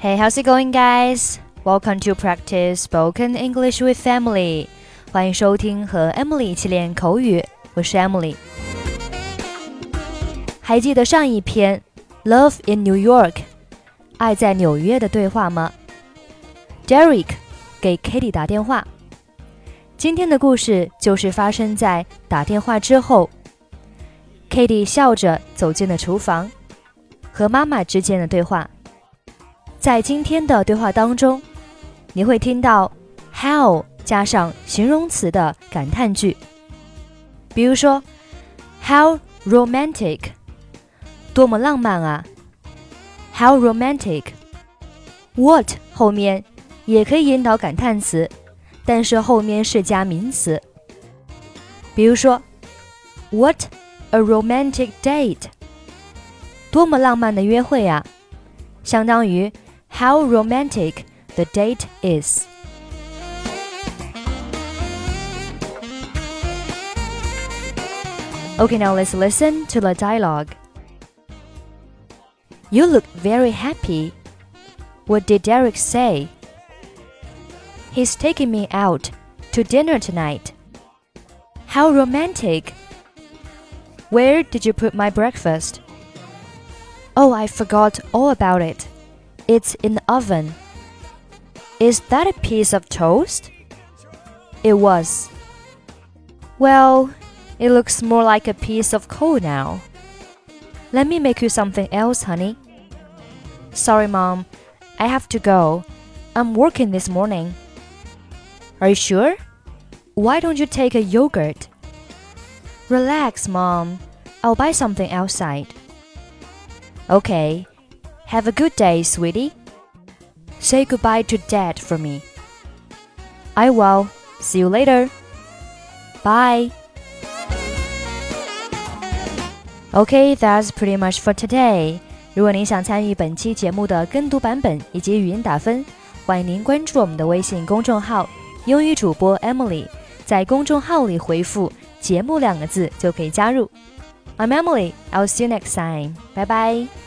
Hey, how's it going, guys? Welcome to practice spoken English with Emily. 欢迎收听和 Emily 一起练口语，我是 Emily。还记得上一篇《Love in New York》爱在纽约的对话吗？Derek 给 Kitty 打电话。今天的故事就是发生在打电话之后。Kitty 笑着走进了厨房，和妈妈之间的对话。在今天的对话当中，你会听到 how 加上形容词的感叹句，比如说 how romantic，多么浪漫啊！how romantic。what 后面也可以引导感叹词，但是后面是加名词。比如说 what a romantic date，多么浪漫的约会啊！相当于 how romantic the date is. Okay, now let's listen to the dialogue. You look very happy. What did Derek say? He's taking me out to dinner tonight. How romantic! Where did you put my breakfast? Oh, I forgot all about it. It's in the oven. Is that a piece of toast? It was. Well, it looks more like a piece of coal now. Let me make you something else, honey. Sorry, Mom. I have to go. I'm working this morning. Are you sure? Why don't you take a yogurt? Relax, Mom. I'll buy something outside. Okay. Have a good day, sweetie. Say goodbye to Dad for me. I will. See you later. Bye. Okay, that's pretty much for today. 如果您想参与本期节目的跟读版本以及语音打分，欢迎您关注我们的微信公众号“英语主播 Emily”。在公众号里回复“节目”两个字就可以加入。I'm Emily. I'll see you next time. Bye bye.